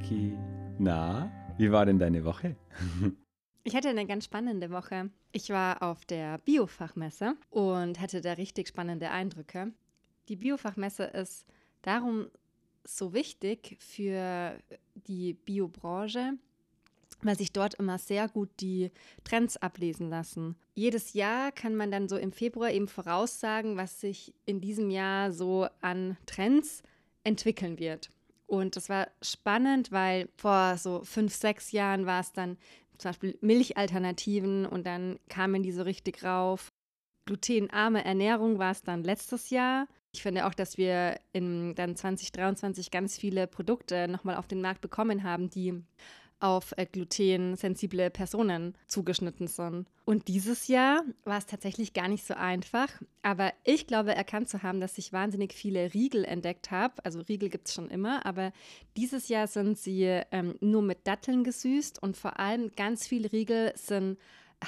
Becky. Na, wie war denn deine Woche? Ich hatte eine ganz spannende Woche. Ich war auf der Biofachmesse und hatte da richtig spannende Eindrücke. Die Biofachmesse ist darum so wichtig für die Biobranche, weil sich dort immer sehr gut die Trends ablesen lassen. Jedes Jahr kann man dann so im Februar eben voraussagen, was sich in diesem Jahr so an Trends entwickeln wird. Und das war spannend, weil vor so fünf, sechs Jahren war es dann zum Beispiel Milchalternativen und dann kamen die so richtig rauf. Glutenarme Ernährung war es dann letztes Jahr. Ich finde auch, dass wir in dann 2023 ganz viele Produkte nochmal auf den Markt bekommen haben, die auf äh, glutensensible Personen zugeschnitten sind. Und dieses Jahr war es tatsächlich gar nicht so einfach. Aber ich glaube, erkannt zu haben, dass ich wahnsinnig viele Riegel entdeckt habe. Also Riegel gibt es schon immer, aber dieses Jahr sind sie ähm, nur mit Datteln gesüßt und vor allem ganz viele Riegel sind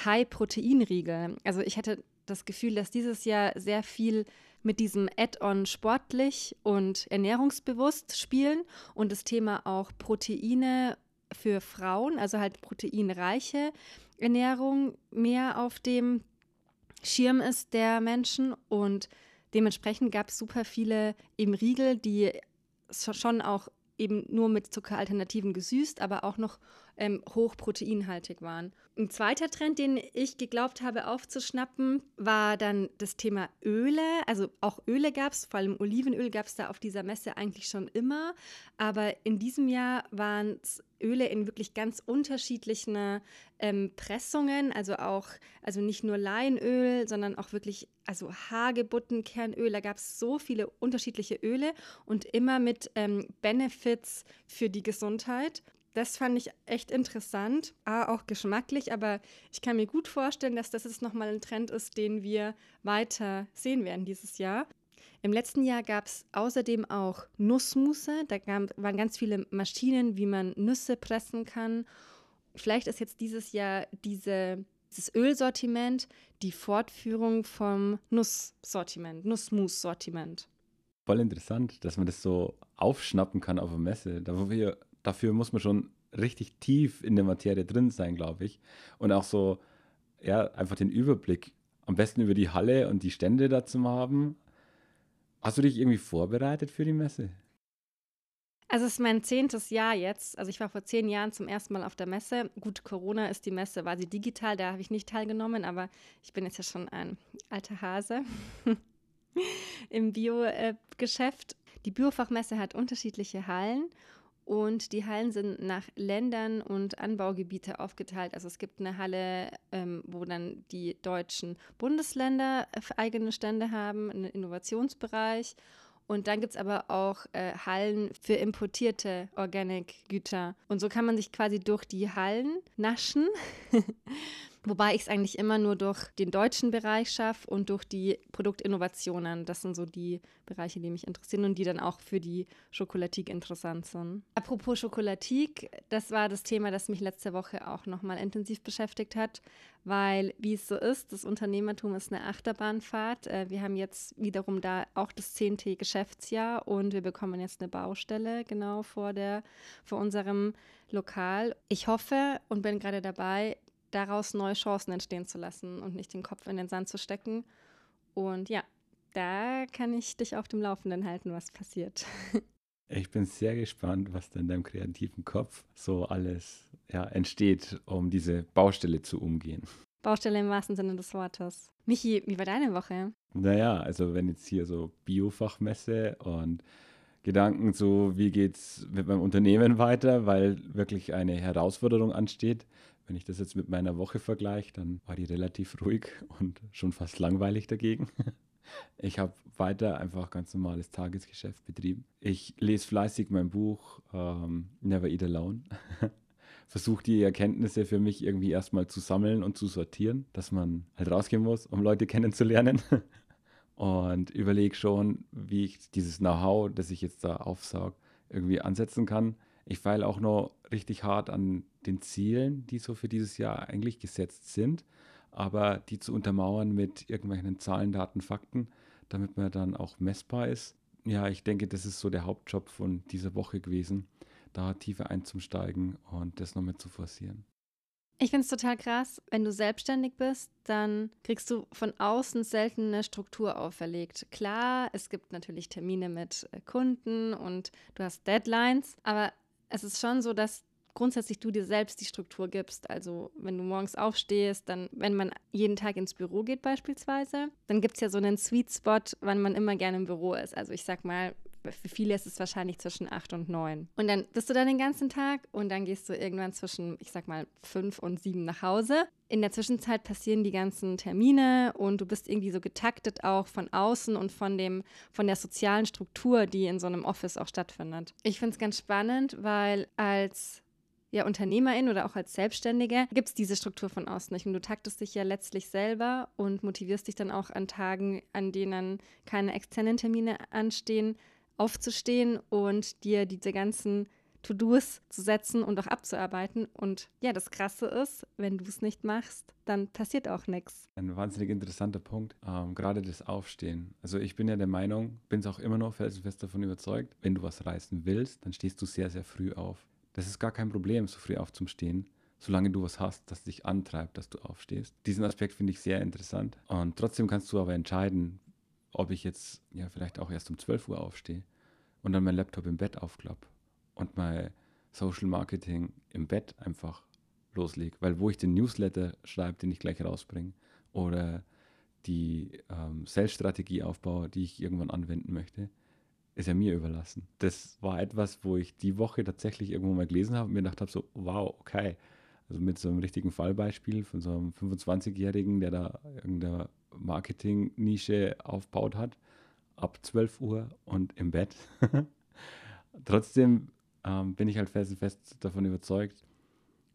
High-Protein-Riegel. Also ich hatte das Gefühl, dass dieses Jahr sehr viel mit diesem Add-on sportlich und ernährungsbewusst spielen und das Thema auch Proteine für Frauen, also halt proteinreiche Ernährung, mehr auf dem Schirm ist der Menschen. Und dementsprechend gab es super viele eben Riegel, die schon auch eben nur mit Zuckeralternativen gesüßt, aber auch noch ähm, hochproteinhaltig waren. Ein zweiter Trend, den ich geglaubt habe aufzuschnappen, war dann das Thema Öle. Also auch Öle gab es, vor allem Olivenöl gab es da auf dieser Messe eigentlich schon immer. Aber in diesem Jahr waren es Öle in wirklich ganz unterschiedlichen ähm, Pressungen, also auch, also nicht nur Leinöl, sondern auch wirklich, also Hagebuttenkernöl, da gab es so viele unterschiedliche Öle und immer mit ähm, Benefits für die Gesundheit. Das fand ich echt interessant, auch geschmacklich, aber ich kann mir gut vorstellen, dass das jetzt nochmal ein Trend ist, den wir weiter sehen werden dieses Jahr. Im letzten Jahr gab es außerdem auch Nussmusse. Da gab, waren ganz viele Maschinen, wie man Nüsse pressen kann. Vielleicht ist jetzt dieses Jahr diese, dieses Ölsortiment die Fortführung vom Nusssortiment, Nussmus-Sortiment. Voll interessant, dass man das so aufschnappen kann auf der Messe. Da wo wir dafür muss man schon richtig tief in der Materie drin sein, glaube ich. Und auch so, ja, einfach den Überblick am besten über die Halle und die Stände dazu haben. Hast du dich irgendwie vorbereitet für die Messe? Also es ist mein zehntes Jahr jetzt. Also ich war vor zehn Jahren zum ersten Mal auf der Messe. Gut, Corona ist die Messe, war sie digital, da habe ich nicht teilgenommen, aber ich bin jetzt ja schon ein alter Hase im Bio-Geschäft. Die Biofachmesse hat unterschiedliche Hallen und die Hallen sind nach Ländern und Anbaugebiete aufgeteilt. Also es gibt eine Halle, ähm, wo dann die deutschen Bundesländer eigene Stände haben, einen Innovationsbereich. Und dann gibt es aber auch äh, Hallen für importierte Organic-Güter. Und so kann man sich quasi durch die Hallen naschen. Wobei ich es eigentlich immer nur durch den deutschen Bereich schaffe und durch die Produktinnovationen. Das sind so die Bereiche, die mich interessieren und die dann auch für die Schokolatik interessant sind. Apropos Schokolatik, das war das Thema, das mich letzte Woche auch nochmal intensiv beschäftigt hat, weil, wie es so ist, das Unternehmertum ist eine Achterbahnfahrt. Äh, wir haben jetzt wiederum da auch das 10. Geschäftsjahr und wir bekommen jetzt eine Baustelle genau vor, der, vor unserem Lokal. Ich hoffe und bin gerade dabei, daraus neue Chancen entstehen zu lassen und nicht den Kopf in den Sand zu stecken. Und ja, da kann ich dich auf dem Laufenden halten, was passiert. Ich bin sehr gespannt, was in deinem kreativen Kopf so alles ja, entsteht, um diese Baustelle zu umgehen. Baustelle im wahrsten Sinne des Wortes. Michi, wie war deine Woche? Naja, also wenn jetzt hier so Biofachmesse und Gedanken so, wie geht es mit meinem Unternehmen weiter, weil wirklich eine Herausforderung ansteht, wenn ich das jetzt mit meiner Woche vergleiche, dann war die relativ ruhig und schon fast langweilig dagegen. Ich habe weiter einfach ganz normales Tagesgeschäft betrieben. Ich lese fleißig mein Buch ähm, Never Eat Alone. Versuche die Erkenntnisse für mich irgendwie erstmal zu sammeln und zu sortieren, dass man halt rausgehen muss, um Leute kennenzulernen. Und überlege schon, wie ich dieses Know-how, das ich jetzt da aufsauge, irgendwie ansetzen kann. Ich feile auch noch richtig hart an den Zielen, die so für dieses Jahr eigentlich gesetzt sind, aber die zu untermauern mit irgendwelchen Zahlen, Daten, Fakten, damit man dann auch messbar ist. Ja, ich denke, das ist so der Hauptjob von dieser Woche gewesen, da tiefer einzusteigen und das noch mit zu forcieren. Ich finde es total krass, wenn du selbstständig bist, dann kriegst du von außen selten eine Struktur auferlegt. Klar, es gibt natürlich Termine mit äh, Kunden und du hast Deadlines, aber es ist schon so, dass grundsätzlich du dir selbst die Struktur gibst. Also wenn du morgens aufstehst, dann, wenn man jeden Tag ins Büro geht beispielsweise, dann gibt es ja so einen Sweet Spot, wann man immer gerne im Büro ist. Also ich sag mal, für viele ist es wahrscheinlich zwischen acht und neun. Und dann bist du da den ganzen Tag und dann gehst du irgendwann zwischen, ich sag mal, fünf und sieben nach Hause. In der Zwischenzeit passieren die ganzen Termine und du bist irgendwie so getaktet auch von außen und von dem, von der sozialen Struktur, die in so einem Office auch stattfindet. Ich finde es ganz spannend, weil als ja, Unternehmerin oder auch als Selbstständige gibt es diese Struktur von außen nicht. Und du taktest dich ja letztlich selber und motivierst dich dann auch an Tagen, an denen keine externen Termine anstehen, aufzustehen und dir diese ganzen To-Dos zu setzen und auch abzuarbeiten. Und ja, das Krasse ist, wenn du es nicht machst, dann passiert auch nichts. Ein wahnsinnig interessanter Punkt, ähm, gerade das Aufstehen. Also ich bin ja der Meinung, bin es auch immer noch felsenfest davon überzeugt, wenn du was reißen willst, dann stehst du sehr, sehr früh auf. Das ist gar kein Problem, so früh aufzustehen, solange du was hast, das dich antreibt, dass du aufstehst. Diesen Aspekt finde ich sehr interessant. Und trotzdem kannst du aber entscheiden, ob ich jetzt ja vielleicht auch erst um 12 Uhr aufstehe und dann mein Laptop im Bett aufklappe und mein Social Marketing im Bett einfach loslege. Weil wo ich den Newsletter schreibe, den ich gleich rausbringe, oder die ähm, Sales-Strategie aufbaue, die ich irgendwann anwenden möchte, ist ja mir überlassen. Das war etwas, wo ich die Woche tatsächlich irgendwo mal gelesen habe und mir gedacht habe, so, wow, okay. Also mit so einem richtigen Fallbeispiel von so einem 25-Jährigen, der da irgendeine Marketing-Nische aufbaut hat, ab 12 Uhr und im Bett. Trotzdem ähm, bin ich halt fest, fest davon überzeugt,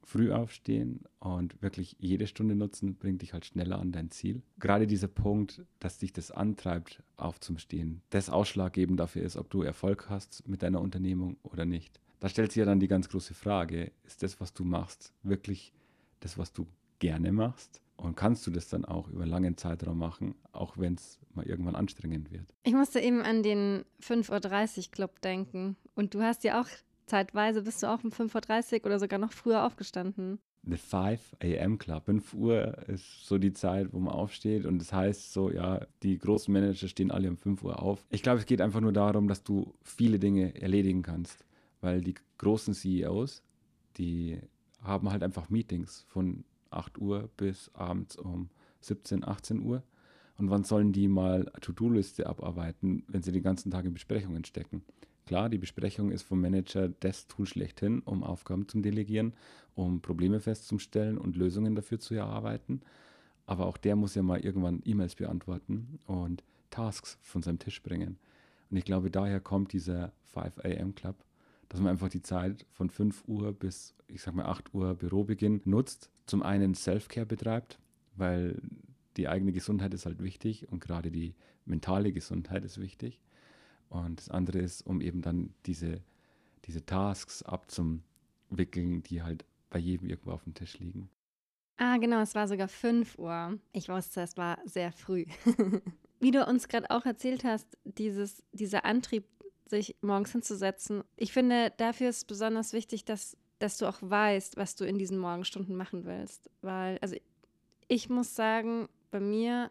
früh aufstehen und wirklich jede Stunde nutzen, bringt dich halt schneller an dein Ziel. Gerade dieser Punkt, dass dich das antreibt, aufzustehen, das ausschlaggebend dafür ist, ob du Erfolg hast mit deiner Unternehmung oder nicht. Da stellt sich ja dann die ganz große Frage, ist das, was du machst, wirklich das, was du gerne machst? Und kannst du das dann auch über langen Zeitraum machen, auch wenn es mal irgendwann anstrengend wird? Ich musste eben an den 5.30 Uhr Club denken. Und du hast ja auch zeitweise bist du auch um 5.30 Uhr oder sogar noch früher aufgestanden. The 5 a.m. Club. 5 Uhr ist so die Zeit, wo man aufsteht. Und das heißt so, ja, die großen Manager stehen alle um 5 Uhr auf. Ich glaube, es geht einfach nur darum, dass du viele Dinge erledigen kannst. Weil die großen CEOs, die haben halt einfach Meetings von 8 Uhr bis abends um 17, 18 Uhr. Und wann sollen die mal To-Do-Liste abarbeiten, wenn sie den ganzen Tag in Besprechungen stecken? Klar, die Besprechung ist vom Manager das Tool schlechthin, um Aufgaben zu delegieren, um Probleme festzustellen und Lösungen dafür zu erarbeiten. Aber auch der muss ja mal irgendwann E-Mails beantworten und Tasks von seinem Tisch bringen. Und ich glaube, daher kommt dieser 5 a.m. Club, dass man einfach die Zeit von 5 Uhr bis, ich sag mal, 8 Uhr Bürobeginn nutzt. Zum einen Self-Care betreibt, weil die eigene Gesundheit ist halt wichtig und gerade die mentale Gesundheit ist wichtig. Und das andere ist, um eben dann diese, diese Tasks abzuwickeln, die halt bei jedem irgendwo auf dem Tisch liegen. Ah, genau, es war sogar 5 Uhr. Ich wusste, es war sehr früh. Wie du uns gerade auch erzählt hast, dieses, dieser Antrieb, sich morgens hinzusetzen. Ich finde, dafür ist besonders wichtig, dass, dass du auch weißt, was du in diesen Morgenstunden machen willst. Weil, also ich muss sagen, bei mir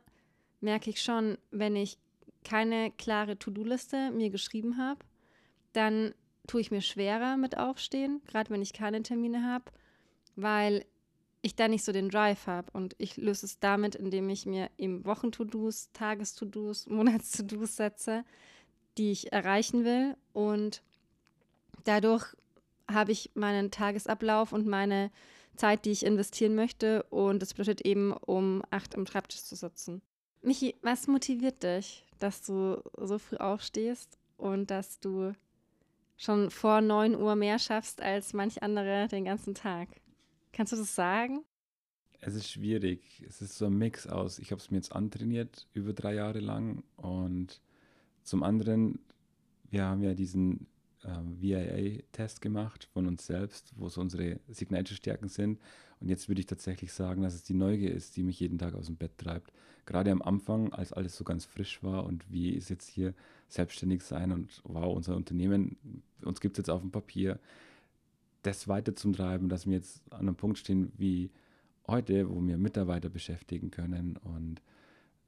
merke ich schon, wenn ich keine klare To-Do-Liste mir geschrieben habe, dann tue ich mir schwerer mit Aufstehen, gerade wenn ich keine Termine habe, weil ich da nicht so den Drive habe. Und ich löse es damit, indem ich mir eben Wochen-To-Dos, Tages-To-Dos, Monats-To-Dos setze, die ich erreichen will. Und dadurch habe ich meinen Tagesablauf und meine Zeit, die ich investieren möchte. Und das bedeutet eben, um acht am Schreibtisch zu sitzen. Michi, was motiviert dich, dass du so früh aufstehst und dass du schon vor 9 Uhr mehr schaffst als manch andere den ganzen Tag? Kannst du das sagen? Es ist schwierig. Es ist so ein Mix aus. Ich habe es mir jetzt antrainiert über drei Jahre lang und zum anderen, wir haben ja diesen äh, VIA-Test gemacht von uns selbst, wo so unsere Signature-Stärken sind. Und jetzt würde ich tatsächlich sagen, dass es die Neugier ist, die mich jeden Tag aus dem Bett treibt gerade am Anfang, als alles so ganz frisch war und wie ist jetzt hier selbstständig sein und wow, unser Unternehmen, uns gibt es jetzt auf dem Papier. das weiterzutreiben, dass wir jetzt an einem Punkt stehen wie heute, wo wir Mitarbeiter beschäftigen können und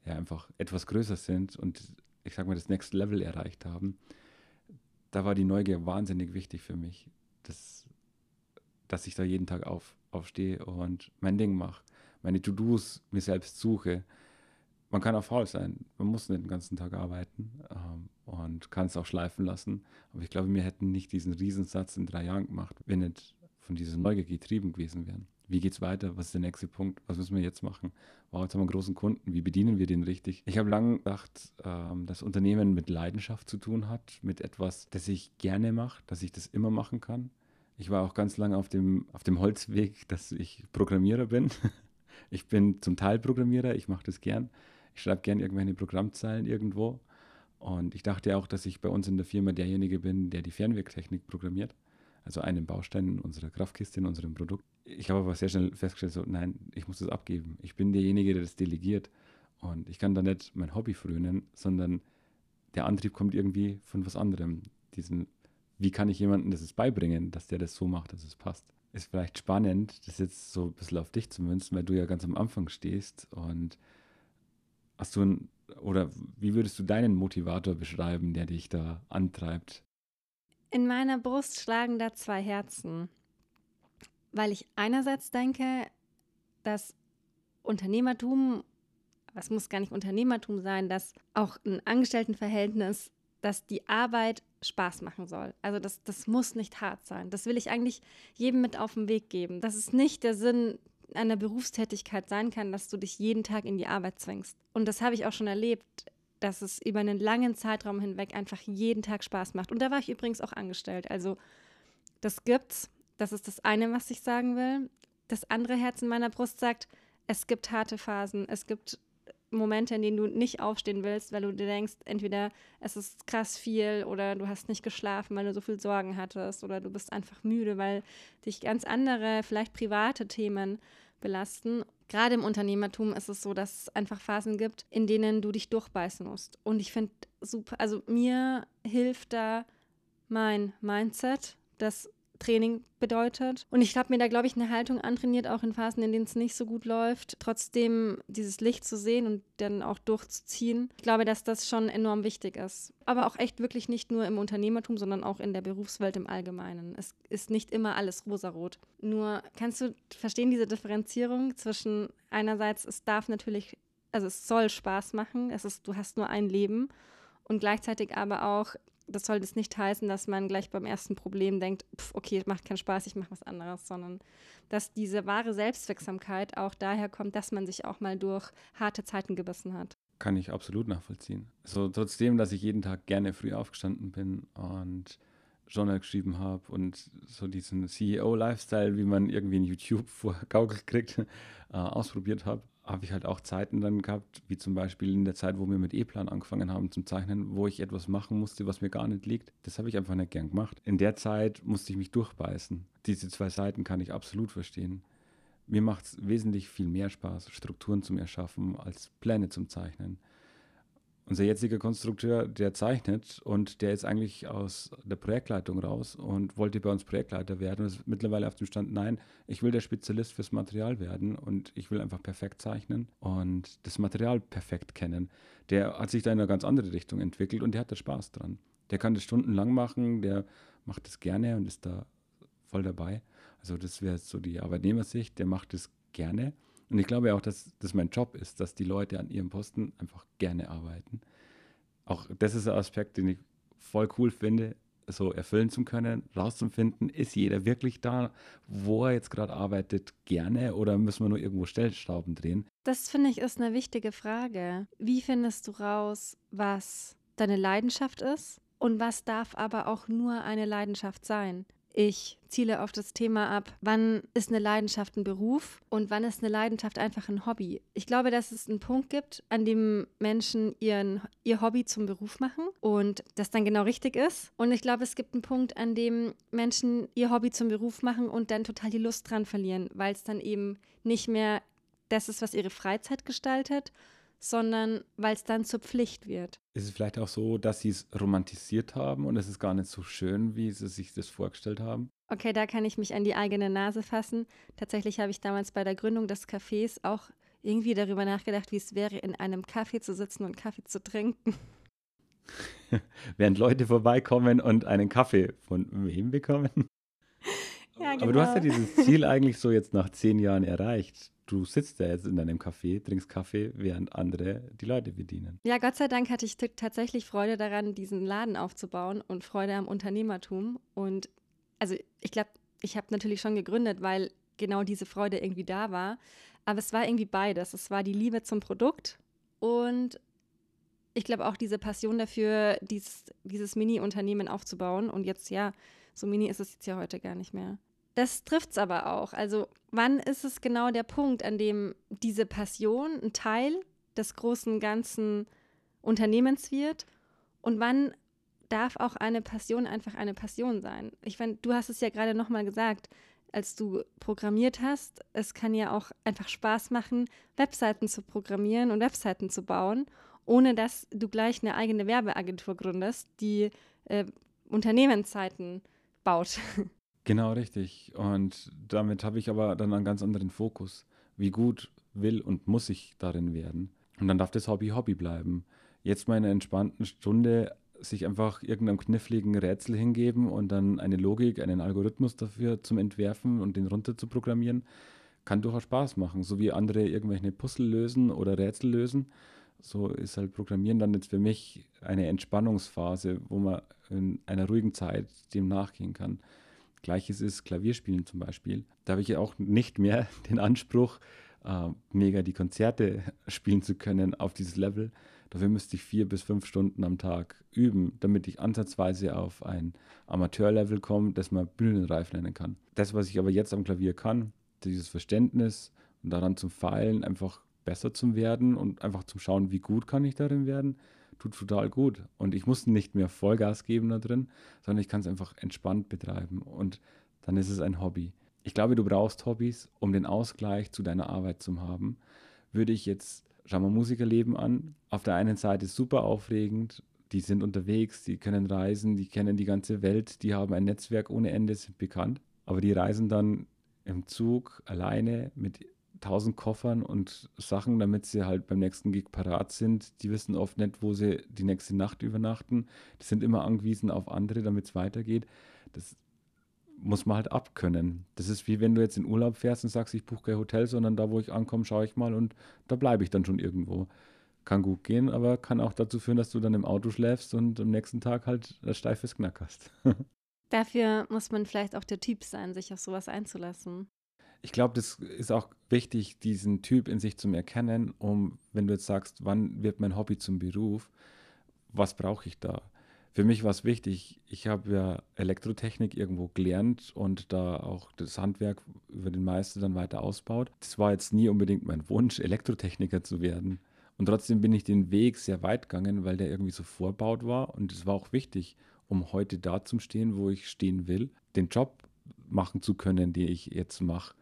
ja einfach etwas größer sind und ich sag mal das Next Level erreicht haben, da war die Neugier wahnsinnig wichtig für mich, dass, dass ich da jeden Tag auf, aufstehe und mein Ding mache, meine To-Dos mir selbst suche. Man kann auch faul sein, man muss nicht den ganzen Tag arbeiten ähm, und kann es auch schleifen lassen. Aber ich glaube, wir hätten nicht diesen Riesensatz in drei Jahren gemacht, wenn nicht von dieser Neugier getrieben gewesen wären. Wie geht es weiter? Was ist der nächste Punkt? Was müssen wir jetzt machen? Wow, jetzt haben wir einen großen Kunden. Wie bedienen wir den richtig? Ich habe lange gedacht, ähm, dass Unternehmen mit Leidenschaft zu tun hat, mit etwas, das ich gerne mache, dass ich das immer machen kann. Ich war auch ganz lange auf dem, auf dem Holzweg, dass ich Programmierer bin. Ich bin zum Teil Programmierer, ich mache das gern. Ich schreibe gern irgendwelche Programmzeilen irgendwo. Und ich dachte auch, dass ich bei uns in der Firma derjenige bin, der die Fernwirktechnik programmiert. Also einen Baustein in unserer Kraftkiste, in unserem Produkt. Ich habe aber sehr schnell festgestellt, so, nein, ich muss das abgeben. Ich bin derjenige, der das delegiert. Und ich kann da nicht mein Hobby frönen, sondern der Antrieb kommt irgendwie von was anderem. Diesen, wie kann ich jemandem das beibringen, dass der das so macht, dass es passt. Ist vielleicht spannend, das jetzt so ein bisschen auf dich zu münzen, weil du ja ganz am Anfang stehst und hast du ein, oder wie würdest du deinen Motivator beschreiben, der dich da antreibt? In meiner Brust schlagen da zwei Herzen, weil ich einerseits denke, dass Unternehmertum, es muss gar nicht Unternehmertum sein, dass auch ein Angestelltenverhältnis, dass die Arbeit Spaß machen soll. Also das, das muss nicht hart sein. Das will ich eigentlich jedem mit auf den Weg geben. Dass es nicht der Sinn einer Berufstätigkeit sein kann, dass du dich jeden Tag in die Arbeit zwingst. Und das habe ich auch schon erlebt, dass es über einen langen Zeitraum hinweg einfach jeden Tag Spaß macht. Und da war ich übrigens auch angestellt. Also das gibt's. Das ist das eine, was ich sagen will. Das andere Herz in meiner Brust sagt, es gibt harte Phasen, es gibt Momente, in denen du nicht aufstehen willst, weil du dir denkst, entweder es ist krass viel oder du hast nicht geschlafen, weil du so viel Sorgen hattest oder du bist einfach müde, weil dich ganz andere, vielleicht private Themen belasten. Gerade im Unternehmertum ist es so, dass es einfach Phasen gibt, in denen du dich durchbeißen musst. Und ich finde super, also mir hilft da mein Mindset, das Training bedeutet. Und ich habe mir da, glaube ich, eine Haltung antrainiert, auch in Phasen, in denen es nicht so gut läuft, trotzdem dieses Licht zu sehen und dann auch durchzuziehen. Ich glaube, dass das schon enorm wichtig ist. Aber auch echt wirklich nicht nur im Unternehmertum, sondern auch in der Berufswelt im Allgemeinen. Es ist nicht immer alles rosarot. Nur kannst du verstehen diese Differenzierung zwischen einerseits, es darf natürlich, also es soll Spaß machen, es ist, du hast nur ein Leben und gleichzeitig aber auch, das soll das nicht heißen, dass man gleich beim ersten Problem denkt, pf, okay, macht keinen Spaß, ich mache was anderes, sondern dass diese wahre Selbstwirksamkeit auch daher kommt, dass man sich auch mal durch harte Zeiten gebissen hat. Kann ich absolut nachvollziehen. So trotzdem, dass ich jeden Tag gerne früh aufgestanden bin und Journal geschrieben habe und so diesen CEO-Lifestyle, wie man irgendwie in YouTube vorgaukelt kriegt, äh, ausprobiert habe, habe ich halt auch Zeiten dann gehabt, wie zum Beispiel in der Zeit, wo wir mit E-Plan angefangen haben zum Zeichnen, wo ich etwas machen musste, was mir gar nicht liegt. Das habe ich einfach nicht gern gemacht. In der Zeit musste ich mich durchbeißen. Diese zwei Seiten kann ich absolut verstehen. Mir macht es wesentlich viel mehr Spaß, Strukturen zum Erschaffen, als Pläne zum Zeichnen unser jetziger Konstrukteur, der zeichnet und der ist eigentlich aus der Projektleitung raus und wollte bei uns Projektleiter werden und ist mittlerweile auf dem Stand, nein, ich will der Spezialist fürs Material werden und ich will einfach perfekt zeichnen und das Material perfekt kennen. Der hat sich da in eine ganz andere Richtung entwickelt und der hat da Spaß dran. Der kann das stundenlang machen, der macht das gerne und ist da voll dabei. Also das wäre so die Arbeitnehmersicht, der macht das gerne und ich glaube auch, dass das mein Job ist, dass die Leute an ihrem Posten einfach gerne arbeiten. Auch das ist ein Aspekt, den ich voll cool finde, so erfüllen zu können, rauszufinden, ist jeder wirklich da, wo er jetzt gerade arbeitet, gerne oder müssen wir nur irgendwo Stellschrauben drehen? Das finde ich ist eine wichtige Frage. Wie findest du raus, was deine Leidenschaft ist und was darf aber auch nur eine Leidenschaft sein? Ich ziele auf das Thema ab, wann ist eine Leidenschaft ein Beruf und wann ist eine Leidenschaft einfach ein Hobby. Ich glaube, dass es einen Punkt gibt, an dem Menschen ihren, ihr Hobby zum Beruf machen und das dann genau richtig ist. Und ich glaube, es gibt einen Punkt, an dem Menschen ihr Hobby zum Beruf machen und dann total die Lust dran verlieren, weil es dann eben nicht mehr das ist, was ihre Freizeit gestaltet, sondern weil es dann zur Pflicht wird. Ist es vielleicht auch so, dass sie es romantisiert haben und es ist gar nicht so schön, wie sie sich das vorgestellt haben? Okay, da kann ich mich an die eigene Nase fassen. Tatsächlich habe ich damals bei der Gründung des Cafés auch irgendwie darüber nachgedacht, wie es wäre, in einem Café zu sitzen und Kaffee zu trinken. Während Leute vorbeikommen und einen Kaffee von wem bekommen? Ja, genau. Aber du hast ja genau. dieses Ziel eigentlich so jetzt nach zehn Jahren erreicht. Du sitzt ja jetzt in deinem Café, trinkst Kaffee, während andere die Leute bedienen. Ja, Gott sei Dank hatte ich tatsächlich Freude daran, diesen Laden aufzubauen und Freude am Unternehmertum. Und also ich glaube, ich habe natürlich schon gegründet, weil genau diese Freude irgendwie da war. Aber es war irgendwie beides. Es war die Liebe zum Produkt und ich glaube auch diese Passion dafür, dies, dieses Mini-Unternehmen aufzubauen. Und jetzt, ja, so mini ist es jetzt ja heute gar nicht mehr. Das trifft es aber auch. Also, wann ist es genau der Punkt, an dem diese Passion ein Teil des großen ganzen Unternehmens wird? Und wann darf auch eine Passion einfach eine Passion sein? Ich meine, du hast es ja gerade nochmal gesagt, als du programmiert hast. Es kann ja auch einfach Spaß machen, Webseiten zu programmieren und Webseiten zu bauen ohne dass du gleich eine eigene Werbeagentur gründest, die äh, Unternehmenszeiten baut. Genau richtig. Und damit habe ich aber dann einen ganz anderen Fokus. Wie gut will und muss ich darin werden? Und dann darf das Hobby Hobby bleiben. Jetzt mal in einer entspannten Stunde sich einfach irgendeinem kniffligen Rätsel hingeben und dann eine Logik, einen Algorithmus dafür zum Entwerfen und den runter zu programmieren, kann durchaus Spaß machen. So wie andere irgendwelche Puzzle lösen oder Rätsel lösen so ist halt Programmieren dann jetzt für mich eine Entspannungsphase, wo man in einer ruhigen Zeit dem nachgehen kann. Gleiches ist Klavierspielen zum Beispiel. Da habe ich ja auch nicht mehr den Anspruch, äh, mega die Konzerte spielen zu können auf dieses Level. Dafür müsste ich vier bis fünf Stunden am Tag üben, damit ich ansatzweise auf ein Amateurlevel komme, das man bühnenreif nennen kann. Das, was ich aber jetzt am Klavier kann, dieses Verständnis und daran zu feilen, einfach besser zu werden und einfach zum Schauen, wie gut kann ich darin werden, tut total gut. Und ich muss nicht mehr Vollgas geben da drin, sondern ich kann es einfach entspannt betreiben. Und dann ist es ein Hobby. Ich glaube, du brauchst Hobbys, um den Ausgleich zu deiner Arbeit zu haben. Würde ich jetzt, schauen wir Musikerleben an, auf der einen Seite super aufregend, die sind unterwegs, die können reisen, die kennen die ganze Welt, die haben ein Netzwerk ohne Ende, sind bekannt. Aber die reisen dann im Zug alleine mit tausend Koffern und Sachen, damit sie halt beim nächsten Gig parat sind. Die wissen oft nicht, wo sie die nächste Nacht übernachten. Die sind immer angewiesen auf andere, damit es weitergeht. Das muss man halt abkönnen. Das ist wie wenn du jetzt in Urlaub fährst und sagst, ich buche kein Hotel, sondern da, wo ich ankomme, schaue ich mal und da bleibe ich dann schon irgendwo. Kann gut gehen, aber kann auch dazu führen, dass du dann im Auto schläfst und am nächsten Tag halt ein steifes Knack hast. Dafür muss man vielleicht auch der Typ sein, sich auf sowas einzulassen ich glaube, das ist auch wichtig, diesen Typ in sich zu erkennen, um, wenn du jetzt sagst, wann wird mein Hobby zum Beruf, was brauche ich da? Für mich war es wichtig, ich habe ja Elektrotechnik irgendwo gelernt und da auch das Handwerk über den Meister dann weiter ausbaut. Das war jetzt nie unbedingt mein Wunsch, Elektrotechniker zu werden. Und trotzdem bin ich den Weg sehr weit gegangen, weil der irgendwie so vorbaut war. Und es war auch wichtig, um heute da zu stehen, wo ich stehen will, den Job machen zu können, den ich jetzt mache.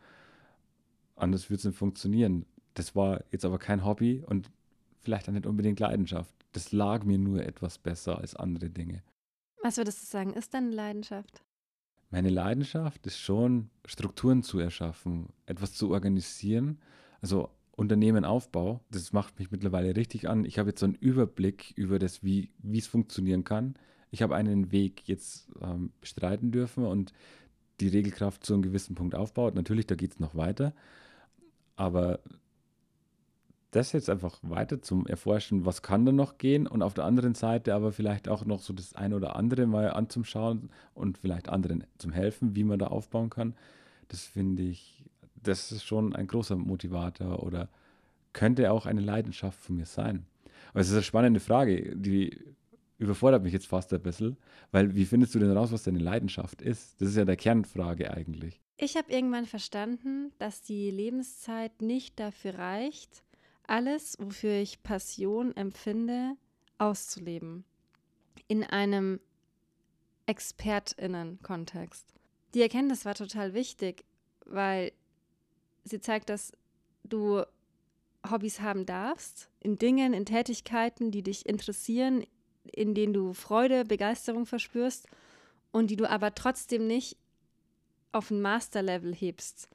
Anders würde es nicht funktionieren. Das war jetzt aber kein Hobby und vielleicht auch nicht unbedingt Leidenschaft. Das lag mir nur etwas besser als andere Dinge. Was würdest du sagen, ist deine Leidenschaft? Meine Leidenschaft ist schon, Strukturen zu erschaffen, etwas zu organisieren. Also Unternehmenaufbau, das macht mich mittlerweile richtig an. Ich habe jetzt so einen Überblick über das, wie es funktionieren kann. Ich habe einen Weg jetzt ähm, bestreiten dürfen und die Regelkraft zu einem gewissen Punkt aufbaut. Natürlich, da geht es noch weiter. Aber das jetzt einfach weiter zum Erforschen, was kann da noch gehen und auf der anderen Seite aber vielleicht auch noch so das eine oder andere mal anzuschauen und vielleicht anderen zum helfen, wie man da aufbauen kann, das finde ich, das ist schon ein großer Motivator oder könnte auch eine Leidenschaft von mir sein. Aber es ist eine spannende Frage, die überfordert mich jetzt fast ein bisschen, weil wie findest du denn raus, was deine Leidenschaft ist? Das ist ja der Kernfrage eigentlich. Ich habe irgendwann verstanden, dass die Lebenszeit nicht dafür reicht, alles, wofür ich Passion empfinde, auszuleben. In einem ExpertInnen-Kontext. Die Erkenntnis war total wichtig, weil sie zeigt, dass du Hobbys haben darfst, in Dingen, in Tätigkeiten, die dich interessieren, in denen du Freude, Begeisterung verspürst und die du aber trotzdem nicht auf ein Masterlevel hebst.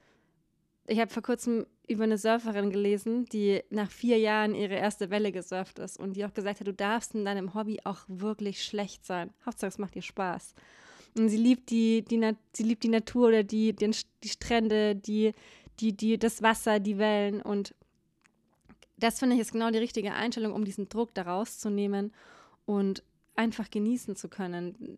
Ich habe vor kurzem über eine Surferin gelesen, die nach vier Jahren ihre erste Welle gesurft ist und die auch gesagt hat, du darfst in deinem Hobby auch wirklich schlecht sein. Hauptsache es macht dir Spaß. Und sie liebt die, die, sie liebt die Natur oder die, den, die Strände, die, die, die, das Wasser, die Wellen. Und das finde ich ist genau die richtige Einstellung, um diesen Druck da rauszunehmen und einfach genießen zu können.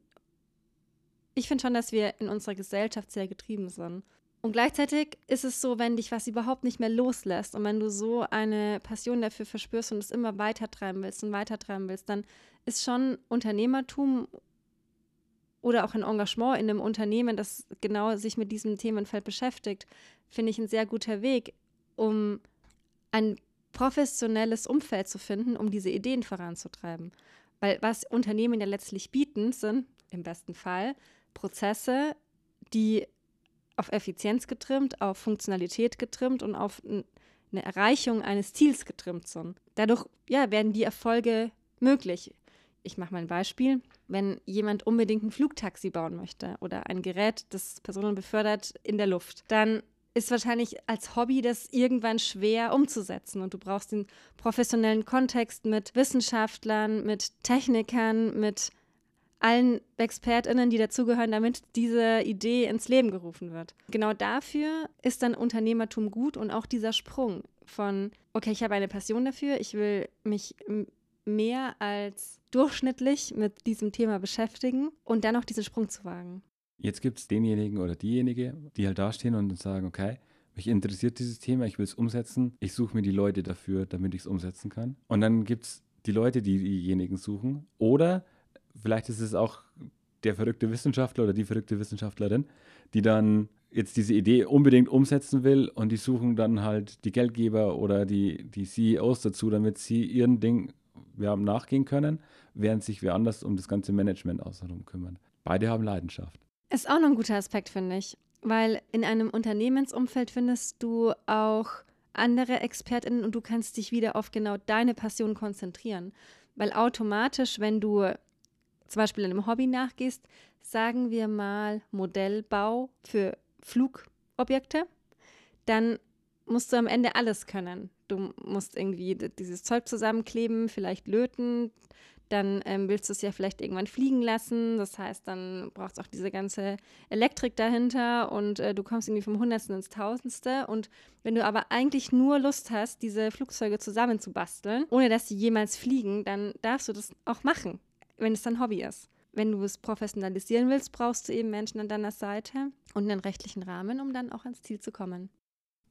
Ich finde schon, dass wir in unserer Gesellschaft sehr getrieben sind. Und gleichzeitig ist es so, wenn dich was überhaupt nicht mehr loslässt und wenn du so eine Passion dafür verspürst und es immer weitertreiben willst und weitertreiben willst, dann ist schon Unternehmertum oder auch ein Engagement in einem Unternehmen, das genau sich mit diesem Themenfeld beschäftigt, finde ich ein sehr guter Weg, um ein professionelles Umfeld zu finden, um diese Ideen voranzutreiben. Weil was Unternehmen ja letztlich bieten, sind im besten Fall Prozesse, die auf Effizienz getrimmt, auf Funktionalität getrimmt und auf eine Erreichung eines Ziels getrimmt sind. Dadurch ja, werden die Erfolge möglich. Ich mache mal ein Beispiel. Wenn jemand unbedingt ein Flugtaxi bauen möchte oder ein Gerät, das Personen befördert in der Luft, dann ist wahrscheinlich als Hobby das irgendwann schwer umzusetzen. Und du brauchst den professionellen Kontext mit Wissenschaftlern, mit Technikern, mit allen ExpertInnen, die dazugehören, damit diese Idee ins Leben gerufen wird. Genau dafür ist dann Unternehmertum gut und auch dieser Sprung von, okay, ich habe eine Passion dafür, ich will mich mehr als durchschnittlich mit diesem Thema beschäftigen und dann auch diesen Sprung zu wagen. Jetzt gibt es denjenigen oder diejenige, die halt dastehen und sagen, okay, mich interessiert dieses Thema, ich will es umsetzen, ich suche mir die Leute dafür, damit ich es umsetzen kann. Und dann gibt es die Leute, die diejenigen suchen. Oder vielleicht ist es auch der verrückte Wissenschaftler oder die verrückte Wissenschaftlerin, die dann jetzt diese Idee unbedingt umsetzen will und die suchen dann halt die Geldgeber oder die, die CEOs dazu, damit sie ihren Ding ja, nachgehen können, während sich wer anders um das ganze Management außenrum kümmern. Beide haben Leidenschaft. Ist auch noch ein guter Aspekt, finde ich, weil in einem Unternehmensumfeld findest du auch andere ExpertInnen und du kannst dich wieder auf genau deine Passion konzentrieren. Weil automatisch, wenn du zum Beispiel einem Hobby nachgehst, sagen wir mal Modellbau für Flugobjekte, dann musst du am Ende alles können. Du musst irgendwie dieses Zeug zusammenkleben, vielleicht löten, dann ähm, willst du es ja vielleicht irgendwann fliegen lassen. Das heißt, dann brauchst du auch diese ganze Elektrik dahinter und äh, du kommst irgendwie vom Hundertsten ins Tausendste. Und wenn du aber eigentlich nur Lust hast, diese Flugzeuge zusammenzubasteln, ohne dass sie jemals fliegen, dann darfst du das auch machen wenn es dein Hobby ist. Wenn du es professionalisieren willst, brauchst du eben Menschen an deiner Seite und einen rechtlichen Rahmen, um dann auch ans Ziel zu kommen.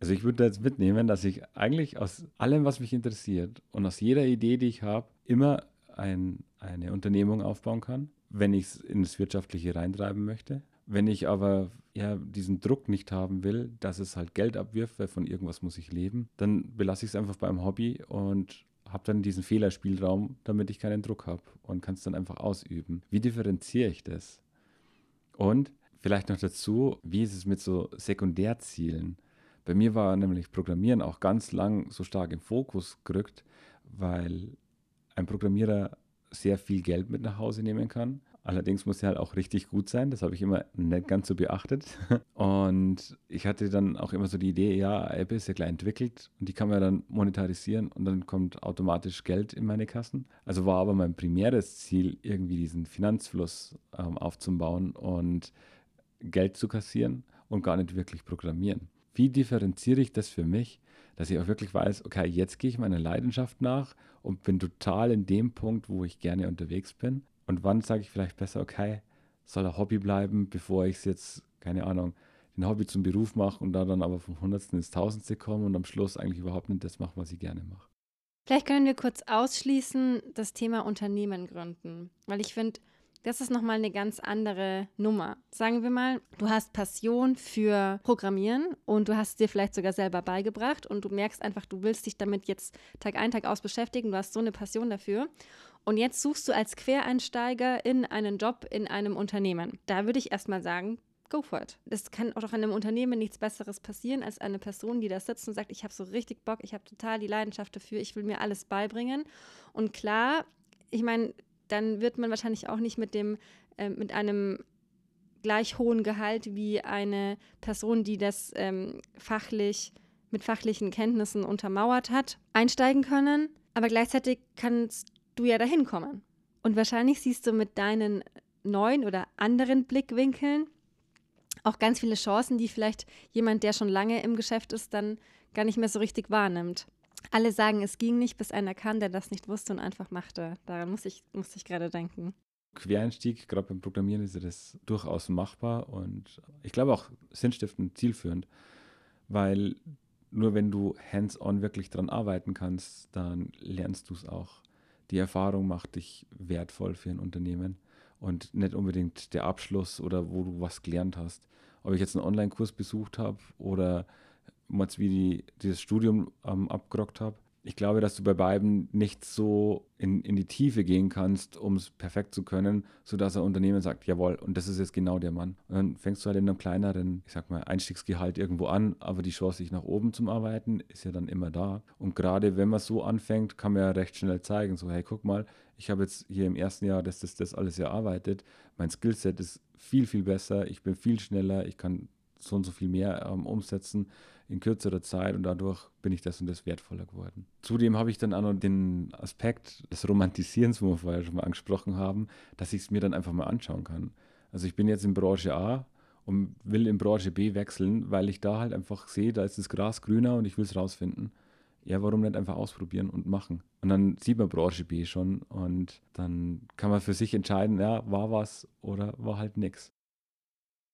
Also ich würde jetzt mitnehmen, dass ich eigentlich aus allem, was mich interessiert und aus jeder Idee, die ich habe, immer ein, eine Unternehmung aufbauen kann, wenn ich es ins Wirtschaftliche reintreiben möchte. Wenn ich aber ja, diesen Druck nicht haben will, dass es halt Geld abwirft, weil von irgendwas muss ich leben, dann belasse ich es einfach beim Hobby und habe dann diesen Fehlerspielraum, damit ich keinen Druck habe und kann es dann einfach ausüben. Wie differenziere ich das? Und vielleicht noch dazu, wie ist es mit so Sekundärzielen? Bei mir war nämlich Programmieren auch ganz lang so stark im Fokus gerückt, weil ein Programmierer sehr viel Geld mit nach Hause nehmen kann Allerdings muss sie halt auch richtig gut sein. Das habe ich immer nicht ganz so beachtet. Und ich hatte dann auch immer so die Idee, ja, App ist ja gleich entwickelt und die kann man dann monetarisieren und dann kommt automatisch Geld in meine Kassen. Also war aber mein primäres Ziel, irgendwie diesen Finanzfluss ähm, aufzubauen und Geld zu kassieren und gar nicht wirklich programmieren. Wie differenziere ich das für mich, dass ich auch wirklich weiß, okay, jetzt gehe ich meiner Leidenschaft nach und bin total in dem Punkt, wo ich gerne unterwegs bin und wann sage ich vielleicht besser, okay, soll ein Hobby bleiben, bevor ich es jetzt, keine Ahnung, den Hobby zum Beruf mache und da dann aber vom Hundertsten ins Tausendste komme und am Schluss eigentlich überhaupt nicht das mache, was ich gerne mache. Vielleicht können wir kurz ausschließen das Thema Unternehmen gründen, weil ich finde, das ist nochmal eine ganz andere Nummer. Sagen wir mal, du hast Passion für Programmieren und du hast dir vielleicht sogar selber beigebracht und du merkst einfach, du willst dich damit jetzt Tag ein, Tag aus beschäftigen, du hast so eine Passion dafür. Und jetzt suchst du als Quereinsteiger in einen Job in einem Unternehmen. Da würde ich erstmal sagen, go for it. Es kann auch in einem Unternehmen nichts Besseres passieren, als eine Person, die da sitzt und sagt, ich habe so richtig Bock, ich habe total die Leidenschaft dafür, ich will mir alles beibringen. Und klar, ich meine, dann wird man wahrscheinlich auch nicht mit dem, äh, mit einem gleich hohen Gehalt wie eine Person, die das ähm, fachlich mit fachlichen Kenntnissen untermauert hat, einsteigen können. Aber gleichzeitig kannst du ja dahin kommen. Und wahrscheinlich siehst du mit deinen neuen oder anderen Blickwinkeln auch ganz viele Chancen, die vielleicht jemand, der schon lange im Geschäft ist, dann gar nicht mehr so richtig wahrnimmt. Alle sagen, es ging nicht, bis einer kam, der das nicht wusste und einfach machte. Daran muss ich, muss ich gerade denken. Quereinstieg, gerade beim Programmieren ist das durchaus machbar und ich glaube auch sinnstiftend, zielführend, weil nur wenn du hands-on wirklich dran arbeiten kannst, dann lernst du es auch. Die Erfahrung macht dich wertvoll für ein Unternehmen und nicht unbedingt der Abschluss oder wo du was gelernt hast. Ob ich jetzt einen Online-Kurs besucht habe oder mal wie die, dieses Studium ähm, abgerockt habe, ich glaube, dass du bei beiden nicht so in, in die Tiefe gehen kannst, um es perfekt zu können, sodass ein Unternehmen sagt, jawohl, und das ist jetzt genau der Mann. Und dann fängst du halt in einem kleineren, ich sag mal, Einstiegsgehalt irgendwo an, aber die Chance, sich nach oben zum Arbeiten, ist ja dann immer da. Und gerade wenn man so anfängt, kann man ja recht schnell zeigen, so, hey, guck mal, ich habe jetzt hier im ersten Jahr das, das, das alles erarbeitet, mein Skillset ist viel, viel besser, ich bin viel schneller, ich kann so und so viel mehr ähm, umsetzen in kürzerer Zeit und dadurch bin ich das und das wertvoller geworden. Zudem habe ich dann auch noch den Aspekt des Romantisierens, wo wir vorher schon mal angesprochen haben, dass ich es mir dann einfach mal anschauen kann. Also ich bin jetzt in Branche A und will in Branche B wechseln, weil ich da halt einfach sehe, da ist das Gras grüner und ich will es rausfinden. Ja, warum nicht einfach ausprobieren und machen? Und dann sieht man Branche B schon und dann kann man für sich entscheiden, ja, war was oder war halt nichts.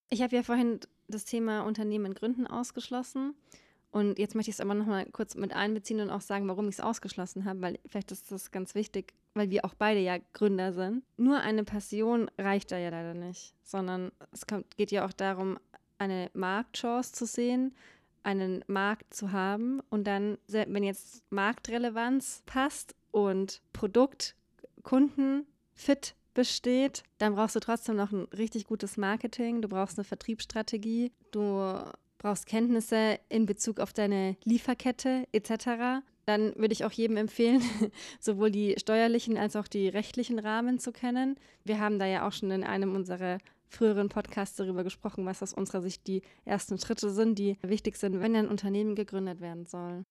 Ich habe ja vorhin das Thema Unternehmen gründen ausgeschlossen. Und jetzt möchte ich es aber nochmal kurz mit einbeziehen und auch sagen, warum ich es ausgeschlossen habe, weil vielleicht ist das ganz wichtig, weil wir auch beide ja Gründer sind. Nur eine Passion reicht da ja leider nicht, sondern es kommt, geht ja auch darum, eine Marktchance zu sehen, einen Markt zu haben und dann, wenn jetzt Marktrelevanz passt und Produkt, Kunden fit besteht, dann brauchst du trotzdem noch ein richtig gutes Marketing, du brauchst eine Vertriebsstrategie, du brauchst Kenntnisse in Bezug auf deine Lieferkette etc. Dann würde ich auch jedem empfehlen, sowohl die steuerlichen als auch die rechtlichen Rahmen zu kennen. Wir haben da ja auch schon in einem unserer früheren Podcasts darüber gesprochen, was aus unserer Sicht die ersten Schritte sind, die wichtig sind, wenn ein Unternehmen gegründet werden soll.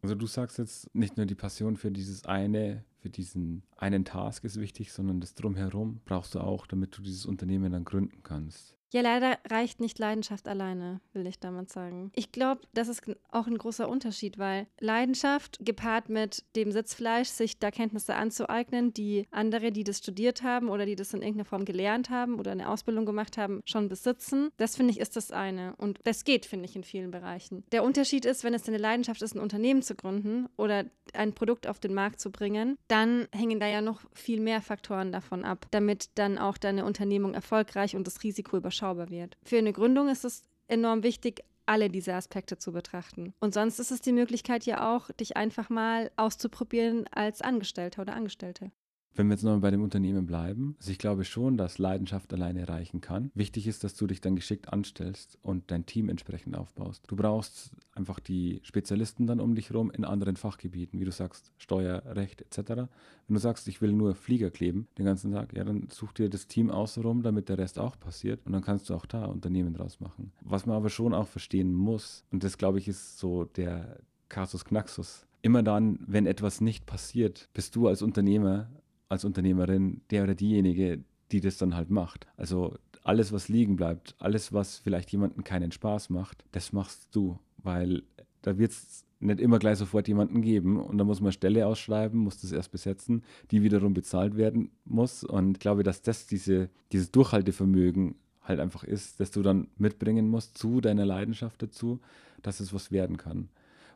Also du sagst jetzt nicht nur die Passion für dieses eine, für diesen einen Task ist wichtig, sondern das drumherum brauchst du auch, damit du dieses Unternehmen dann gründen kannst. Ja, leider reicht nicht Leidenschaft alleine, will ich damit sagen. Ich glaube, das ist auch ein großer Unterschied, weil Leidenschaft gepaart mit dem Sitzfleisch, sich da Kenntnisse anzueignen, die andere, die das studiert haben oder die das in irgendeiner Form gelernt haben oder eine Ausbildung gemacht haben, schon besitzen. Das finde ich ist das eine. Und das geht, finde ich, in vielen Bereichen. Der Unterschied ist, wenn es deine Leidenschaft ist, ein Unternehmen zu gründen oder ein Produkt auf den Markt zu bringen, dann hängen da ja noch viel mehr Faktoren davon ab, damit dann auch deine Unternehmung erfolgreich und das Risiko überschaubar überschaubar wird. Für eine Gründung ist es enorm wichtig, alle diese Aspekte zu betrachten. Und sonst ist es die Möglichkeit ja auch, dich einfach mal auszuprobieren als Angestellter oder Angestellte. Wenn wir jetzt nochmal bei dem Unternehmen bleiben, also ich glaube schon, dass Leidenschaft alleine reichen kann. Wichtig ist, dass du dich dann geschickt anstellst und dein Team entsprechend aufbaust. Du brauchst einfach die Spezialisten dann um dich herum in anderen Fachgebieten, wie du sagst, Steuer, Recht etc. Wenn du sagst, ich will nur Flieger kleben den ganzen Tag, ja, dann such dir das Team außenrum, damit der Rest auch passiert und dann kannst du auch da Unternehmen draus machen. Was man aber schon auch verstehen muss, und das glaube ich ist so der Casus Knaxus, immer dann, wenn etwas nicht passiert, bist du als Unternehmer als Unternehmerin der oder diejenige, die das dann halt macht. Also alles, was liegen bleibt, alles, was vielleicht jemandem keinen Spaß macht, das machst du, weil da wird es nicht immer gleich sofort jemanden geben und da muss man Stelle ausschreiben, muss das erst besetzen, die wiederum bezahlt werden muss und ich glaube, dass das diese, dieses Durchhaltevermögen halt einfach ist, dass du dann mitbringen musst zu deiner Leidenschaft dazu, dass es was werden kann.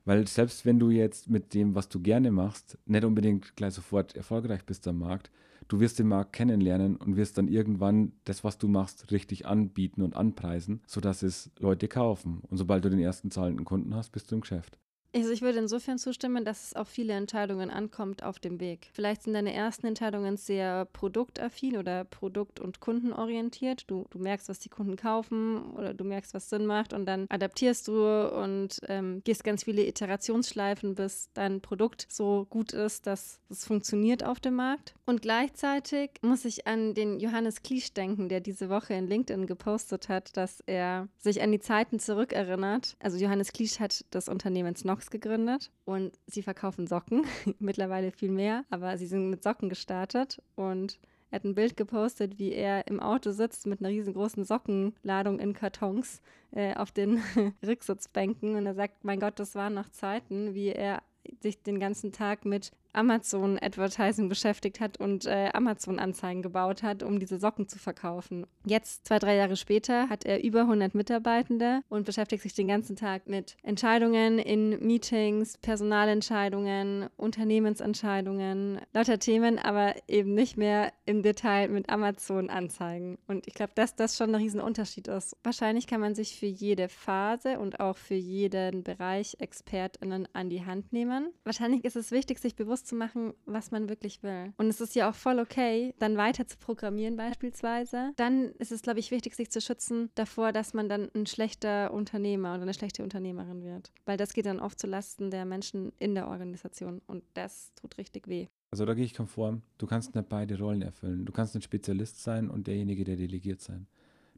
Weil selbst wenn du jetzt mit dem, was du gerne machst, nicht unbedingt gleich sofort erfolgreich bist am Markt, du wirst den Markt kennenlernen und wirst dann irgendwann das, was du machst, richtig anbieten und anpreisen, sodass es Leute kaufen. Und sobald du den ersten zahlenden Kunden hast, bist du im Geschäft. Also ich würde insofern zustimmen, dass es auf viele Entscheidungen ankommt auf dem Weg. Vielleicht sind deine ersten Entscheidungen sehr produktaffin oder produkt- und kundenorientiert. Du, du merkst, was die Kunden kaufen oder du merkst, was Sinn macht und dann adaptierst du und ähm, gehst ganz viele Iterationsschleifen, bis dein Produkt so gut ist, dass es funktioniert auf dem Markt. Und gleichzeitig muss ich an den Johannes Kliesch denken, der diese Woche in LinkedIn gepostet hat, dass er sich an die Zeiten zurückerinnert. Also Johannes Kliesch hat das Unternehmen Snox gegründet und sie verkaufen Socken, mittlerweile viel mehr, aber sie sind mit Socken gestartet und er hat ein Bild gepostet, wie er im Auto sitzt mit einer riesengroßen Sockenladung in Kartons äh, auf den Rücksitzbänken und er sagt, mein Gott, das waren noch Zeiten, wie er sich den ganzen Tag mit Amazon-Advertising beschäftigt hat und äh, Amazon-Anzeigen gebaut hat, um diese Socken zu verkaufen. Jetzt, zwei, drei Jahre später, hat er über 100 Mitarbeitende und beschäftigt sich den ganzen Tag mit Entscheidungen in Meetings, Personalentscheidungen, Unternehmensentscheidungen, lauter Themen, aber eben nicht mehr im Detail mit Amazon-Anzeigen. Und ich glaube, dass das schon ein Riesenunterschied ist. Wahrscheinlich kann man sich für jede Phase und auch für jeden Bereich ExpertInnen an die Hand nehmen. Wahrscheinlich ist es wichtig, sich bewusst zu machen, was man wirklich will. Und es ist ja auch voll okay, dann weiter zu programmieren beispielsweise. Dann ist es, glaube ich, wichtig, sich zu schützen davor, dass man dann ein schlechter Unternehmer oder eine schlechte Unternehmerin wird. Weil das geht dann oft zulasten der Menschen in der Organisation und das tut richtig weh. Also da gehe ich konform. Du kannst nicht beide Rollen erfüllen. Du kannst ein Spezialist sein und derjenige, der delegiert sein.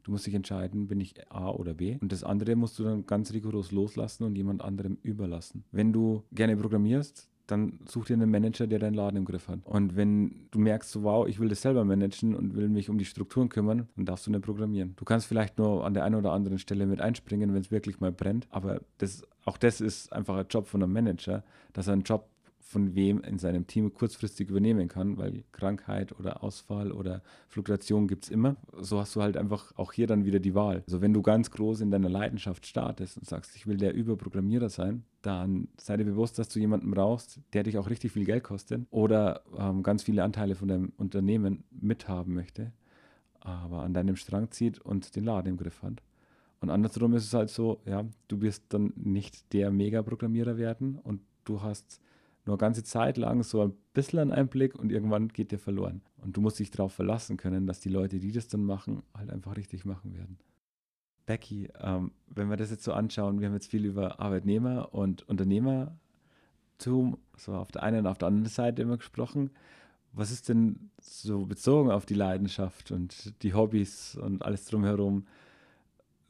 Du musst dich entscheiden, bin ich A oder B. Und das andere musst du dann ganz rigoros loslassen und jemand anderem überlassen. Wenn du gerne programmierst, dann such dir einen Manager, der deinen Laden im Griff hat. Und wenn du merkst, so, wow, ich will das selber managen und will mich um die Strukturen kümmern, dann darfst du nicht programmieren. Du kannst vielleicht nur an der einen oder anderen Stelle mit einspringen, wenn es wirklich mal brennt, aber das, auch das ist einfach ein Job von einem Manager, dass er einen Job von wem in seinem Team kurzfristig übernehmen kann, weil Krankheit oder Ausfall oder Fluktuation gibt es immer. So hast du halt einfach auch hier dann wieder die Wahl. Also wenn du ganz groß in deiner Leidenschaft startest und sagst, ich will der Überprogrammierer sein, dann sei dir bewusst, dass du jemanden brauchst, der dich auch richtig viel Geld kostet oder ähm, ganz viele Anteile von deinem Unternehmen mithaben möchte, aber an deinem Strang zieht und den Laden im Griff hat. Und andersrum ist es halt so, ja, du wirst dann nicht der Mega-Programmierer werden und du hast nur eine ganze Zeit lang so ein bisschen einen Einblick und irgendwann geht dir verloren. Und du musst dich darauf verlassen können, dass die Leute, die das dann machen, halt einfach richtig machen werden. Becky, ähm, wenn wir das jetzt so anschauen, wir haben jetzt viel über Arbeitnehmer und Unternehmertum, so auf der einen und auf der anderen Seite immer gesprochen. Was ist denn so bezogen auf die Leidenschaft und die Hobbys und alles drumherum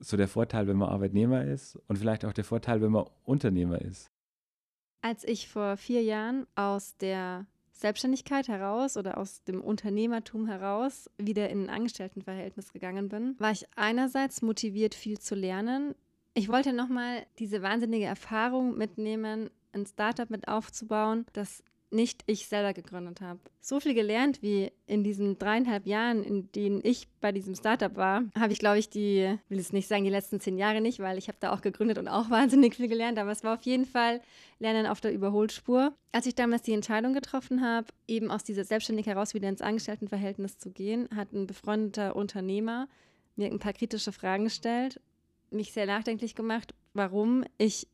so der Vorteil, wenn man Arbeitnehmer ist und vielleicht auch der Vorteil, wenn man Unternehmer ist? Als ich vor vier Jahren aus der Selbstständigkeit heraus oder aus dem Unternehmertum heraus wieder in ein Angestelltenverhältnis gegangen bin, war ich einerseits motiviert, viel zu lernen. Ich wollte nochmal diese wahnsinnige Erfahrung mitnehmen, ein Startup mit aufzubauen, das nicht ich selber gegründet habe. So viel gelernt wie in diesen dreieinhalb Jahren, in denen ich bei diesem Startup war, habe ich, glaube ich, die, will es nicht sagen, die letzten zehn Jahre nicht, weil ich habe da auch gegründet und auch wahnsinnig viel gelernt, aber es war auf jeden Fall Lernen auf der Überholspur. Als ich damals die Entscheidung getroffen habe, eben aus dieser Selbstständigkeit heraus wieder ins Angestelltenverhältnis zu gehen, hat ein befreundeter Unternehmer mir ein paar kritische Fragen gestellt, mich sehr nachdenklich gemacht, warum ich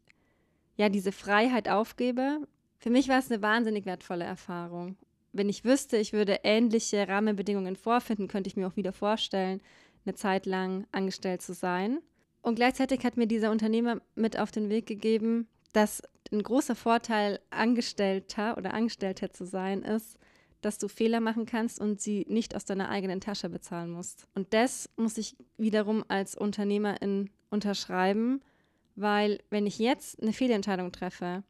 ja diese Freiheit aufgebe, für mich war es eine wahnsinnig wertvolle Erfahrung. Wenn ich wüsste, ich würde ähnliche Rahmenbedingungen vorfinden, könnte ich mir auch wieder vorstellen, eine Zeit lang angestellt zu sein. Und gleichzeitig hat mir dieser Unternehmer mit auf den Weg gegeben, dass ein großer Vorteil, Angestellter oder Angestellter zu sein, ist, dass du Fehler machen kannst und sie nicht aus deiner eigenen Tasche bezahlen musst. Und das muss ich wiederum als Unternehmerin unterschreiben, weil wenn ich jetzt eine Fehlentscheidung treffe,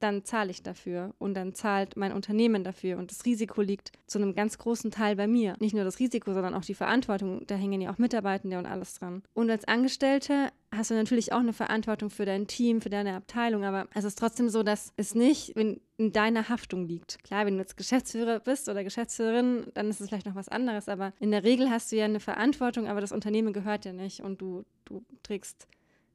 dann zahle ich dafür und dann zahlt mein Unternehmen dafür und das Risiko liegt zu einem ganz großen Teil bei mir. Nicht nur das Risiko, sondern auch die Verantwortung, da hängen ja auch Mitarbeitende und alles dran. Und als Angestellte hast du natürlich auch eine Verantwortung für dein Team, für deine Abteilung, aber es ist trotzdem so, dass es nicht in, in deiner Haftung liegt. Klar, wenn du jetzt Geschäftsführer bist oder Geschäftsführerin, dann ist es vielleicht noch was anderes, aber in der Regel hast du ja eine Verantwortung, aber das Unternehmen gehört ja nicht und du, du trägst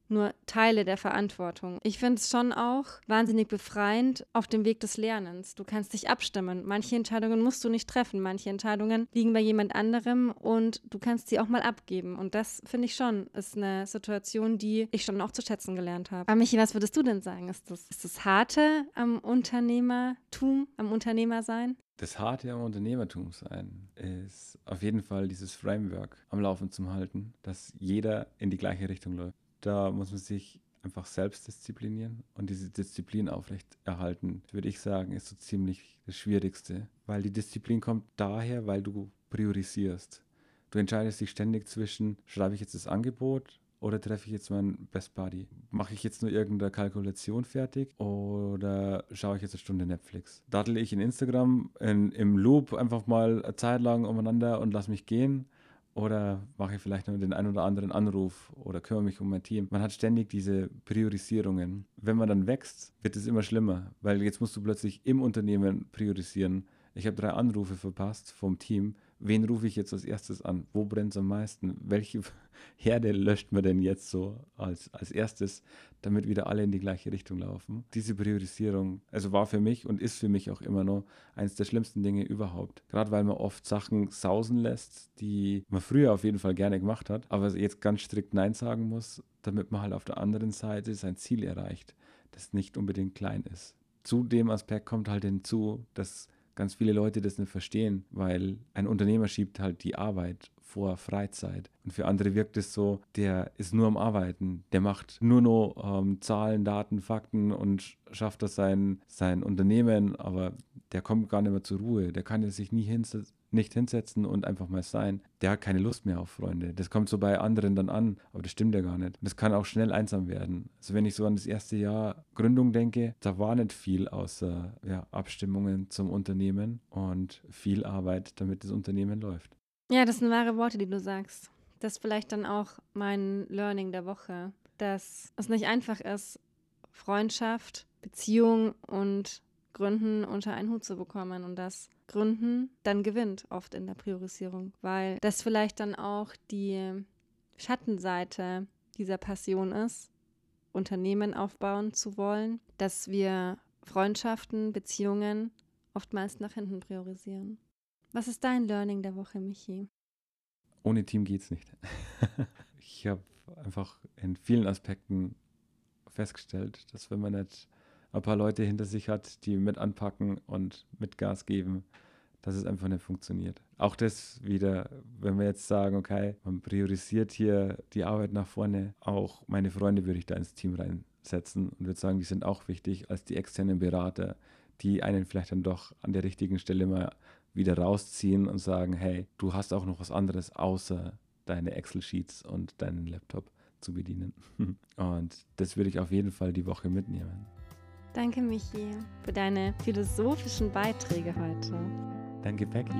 nur Teile der Verantwortung. Ich finde es schon auch wahnsinnig befreiend auf dem Weg des Lernens. Du kannst dich abstimmen. Manche Entscheidungen musst du nicht treffen. Manche Entscheidungen liegen bei jemand anderem und du kannst sie auch mal abgeben. Und das finde ich schon, ist eine Situation, die ich schon auch zu schätzen gelernt habe. Aber Michi, was würdest du denn sagen? Ist das, ist das Harte am Unternehmertum, am Unternehmer sein? Das Harte am Unternehmertum sein ist auf jeden Fall dieses Framework am Laufen zu halten, dass jeder in die gleiche Richtung läuft. Da muss man sich einfach selbst disziplinieren und diese Disziplin aufrecht erhalten, würde ich sagen, ist so ziemlich das Schwierigste. Weil die Disziplin kommt daher, weil du priorisierst. Du entscheidest dich ständig zwischen, schreibe ich jetzt das Angebot oder treffe ich jetzt meinen Best Buddy? Mache ich jetzt nur irgendeine Kalkulation fertig oder schaue ich jetzt eine Stunde Netflix? Dattel ich in Instagram in, im Loop einfach mal eine Zeit lang umeinander und lass mich gehen? Oder mache ich vielleicht nur den einen oder anderen Anruf oder kümmere mich um mein Team. Man hat ständig diese Priorisierungen. Wenn man dann wächst, wird es immer schlimmer, weil jetzt musst du plötzlich im Unternehmen priorisieren. Ich habe drei Anrufe verpasst vom Team wen rufe ich jetzt als erstes an? Wo brennt es am meisten? Welche Herde löscht man denn jetzt so als, als erstes, damit wieder alle in die gleiche Richtung laufen? Diese Priorisierung, also war für mich und ist für mich auch immer noch eines der schlimmsten Dinge überhaupt. Gerade weil man oft Sachen sausen lässt, die man früher auf jeden Fall gerne gemacht hat, aber jetzt ganz strikt Nein sagen muss, damit man halt auf der anderen Seite sein Ziel erreicht, das nicht unbedingt klein ist. Zu dem Aspekt kommt halt hinzu, dass ganz viele Leute das nicht verstehen, weil ein Unternehmer schiebt halt die Arbeit vor Freizeit. Und für andere wirkt es so, der ist nur am Arbeiten, der macht nur noch ähm, Zahlen, Daten, Fakten und schafft das sein, sein Unternehmen, aber der kommt gar nicht mehr zur Ruhe, der kann sich nie hinsetzen nicht hinsetzen und einfach mal sein, der hat keine Lust mehr auf Freunde. Das kommt so bei anderen dann an, aber das stimmt ja gar nicht. Und das kann auch schnell einsam werden. Also wenn ich so an das erste Jahr Gründung denke, da war nicht viel außer ja, Abstimmungen zum Unternehmen und viel Arbeit, damit das Unternehmen läuft. Ja, das sind wahre Worte, die du sagst. Das ist vielleicht dann auch mein Learning der Woche, dass es nicht einfach ist, Freundschaft, Beziehung und Gründen unter einen Hut zu bekommen und dass Gründen dann gewinnt oft in der Priorisierung, weil das vielleicht dann auch die Schattenseite dieser Passion ist, Unternehmen aufbauen zu wollen, dass wir Freundschaften, Beziehungen oftmals nach hinten priorisieren. Was ist dein Learning der Woche, Michi? Ohne Team geht es nicht. ich habe einfach in vielen Aspekten festgestellt, dass wenn man nicht ein paar Leute hinter sich hat, die mit anpacken und mit Gas geben, dass es einfach nicht funktioniert. Auch das wieder, wenn wir jetzt sagen, okay, man priorisiert hier die Arbeit nach vorne, auch meine Freunde würde ich da ins Team reinsetzen und würde sagen, die sind auch wichtig als die externen Berater, die einen vielleicht dann doch an der richtigen Stelle mal wieder rausziehen und sagen, hey, du hast auch noch was anderes außer deine Excel-Sheets und deinen Laptop zu bedienen. Und das würde ich auf jeden Fall die Woche mitnehmen. Danke, Michi, für deine philosophischen Beiträge heute. Danke, Becky.